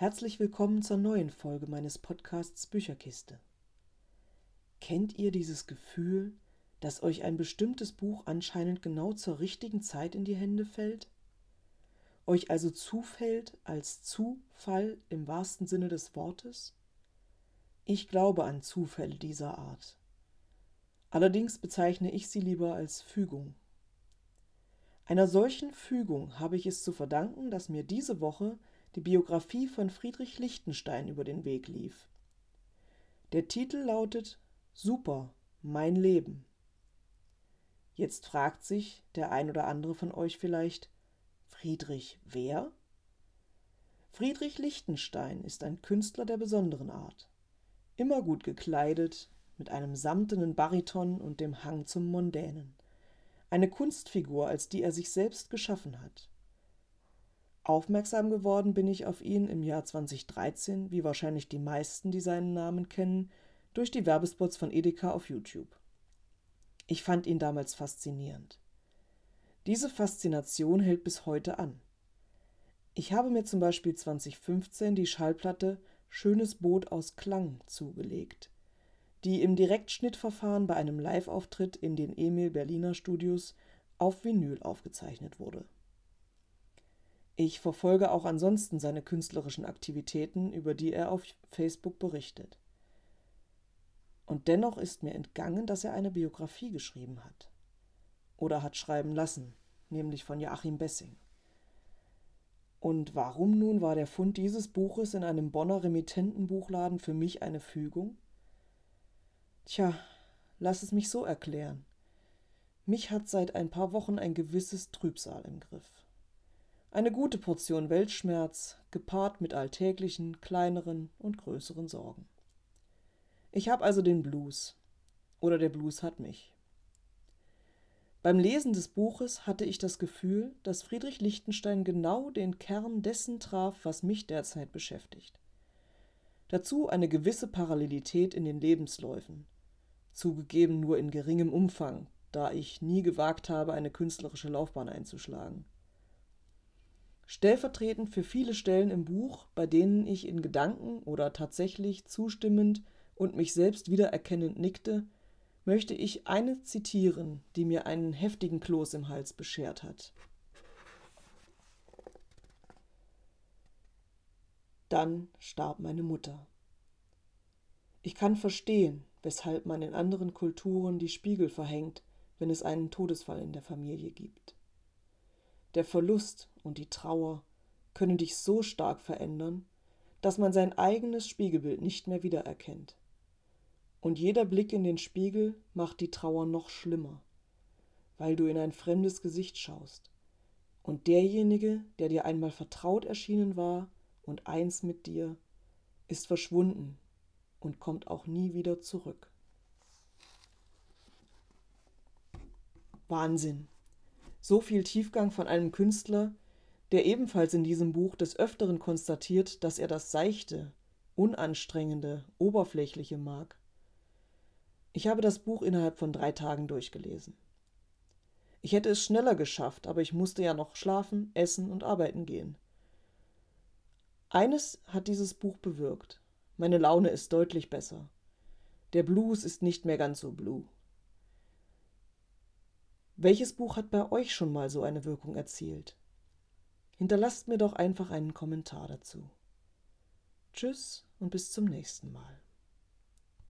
Herzlich willkommen zur neuen Folge meines Podcasts Bücherkiste. Kennt ihr dieses Gefühl, dass euch ein bestimmtes Buch anscheinend genau zur richtigen Zeit in die Hände fällt? Euch also zufällt als Zufall im wahrsten Sinne des Wortes? Ich glaube an Zufälle dieser Art. Allerdings bezeichne ich sie lieber als Fügung. Einer solchen Fügung habe ich es zu verdanken, dass mir diese Woche die Biografie von Friedrich Lichtenstein über den Weg lief. Der Titel lautet Super, mein Leben. Jetzt fragt sich der ein oder andere von euch vielleicht, Friedrich wer? Friedrich Lichtenstein ist ein Künstler der besonderen Art. Immer gut gekleidet, mit einem samtenen Bariton und dem Hang zum Mondänen. Eine Kunstfigur, als die er sich selbst geschaffen hat. Aufmerksam geworden bin ich auf ihn im Jahr 2013, wie wahrscheinlich die meisten, die seinen Namen kennen, durch die Werbespots von Edeka auf YouTube. Ich fand ihn damals faszinierend. Diese Faszination hält bis heute an. Ich habe mir zum Beispiel 2015 die Schallplatte Schönes Boot aus Klang zugelegt, die im Direktschnittverfahren bei einem Live-Auftritt in den Emil Berliner Studios auf Vinyl aufgezeichnet wurde. Ich verfolge auch ansonsten seine künstlerischen Aktivitäten, über die er auf Facebook berichtet. Und dennoch ist mir entgangen, dass er eine Biografie geschrieben hat. Oder hat schreiben lassen, nämlich von Joachim Bessing. Und warum nun war der Fund dieses Buches in einem Bonner Remittentenbuchladen für mich eine Fügung? Tja, lass es mich so erklären. Mich hat seit ein paar Wochen ein gewisses Trübsal im Griff. Eine gute Portion Weltschmerz, gepaart mit alltäglichen, kleineren und größeren Sorgen. Ich habe also den Blues. Oder der Blues hat mich. Beim Lesen des Buches hatte ich das Gefühl, dass Friedrich Lichtenstein genau den Kern dessen traf, was mich derzeit beschäftigt. Dazu eine gewisse Parallelität in den Lebensläufen, zugegeben nur in geringem Umfang, da ich nie gewagt habe, eine künstlerische Laufbahn einzuschlagen stellvertretend für viele Stellen im Buch, bei denen ich in Gedanken oder tatsächlich zustimmend und mich selbst wiedererkennend nickte, möchte ich eine zitieren, die mir einen heftigen Kloß im Hals beschert hat. Dann starb meine Mutter. Ich kann verstehen, weshalb man in anderen Kulturen die Spiegel verhängt, wenn es einen Todesfall in der Familie gibt. Der Verlust und die Trauer können dich so stark verändern, dass man sein eigenes Spiegelbild nicht mehr wiedererkennt. Und jeder Blick in den Spiegel macht die Trauer noch schlimmer, weil du in ein fremdes Gesicht schaust. Und derjenige, der dir einmal vertraut erschienen war und eins mit dir, ist verschwunden und kommt auch nie wieder zurück. Wahnsinn. So viel Tiefgang von einem Künstler, der ebenfalls in diesem Buch des Öfteren konstatiert, dass er das Seichte, Unanstrengende, Oberflächliche mag. Ich habe das Buch innerhalb von drei Tagen durchgelesen. Ich hätte es schneller geschafft, aber ich musste ja noch schlafen, essen und arbeiten gehen. Eines hat dieses Buch bewirkt. Meine Laune ist deutlich besser. Der Blues ist nicht mehr ganz so blue. Welches Buch hat bei euch schon mal so eine Wirkung erzielt? Hinterlasst mir doch einfach einen Kommentar dazu. Tschüss und bis zum nächsten Mal.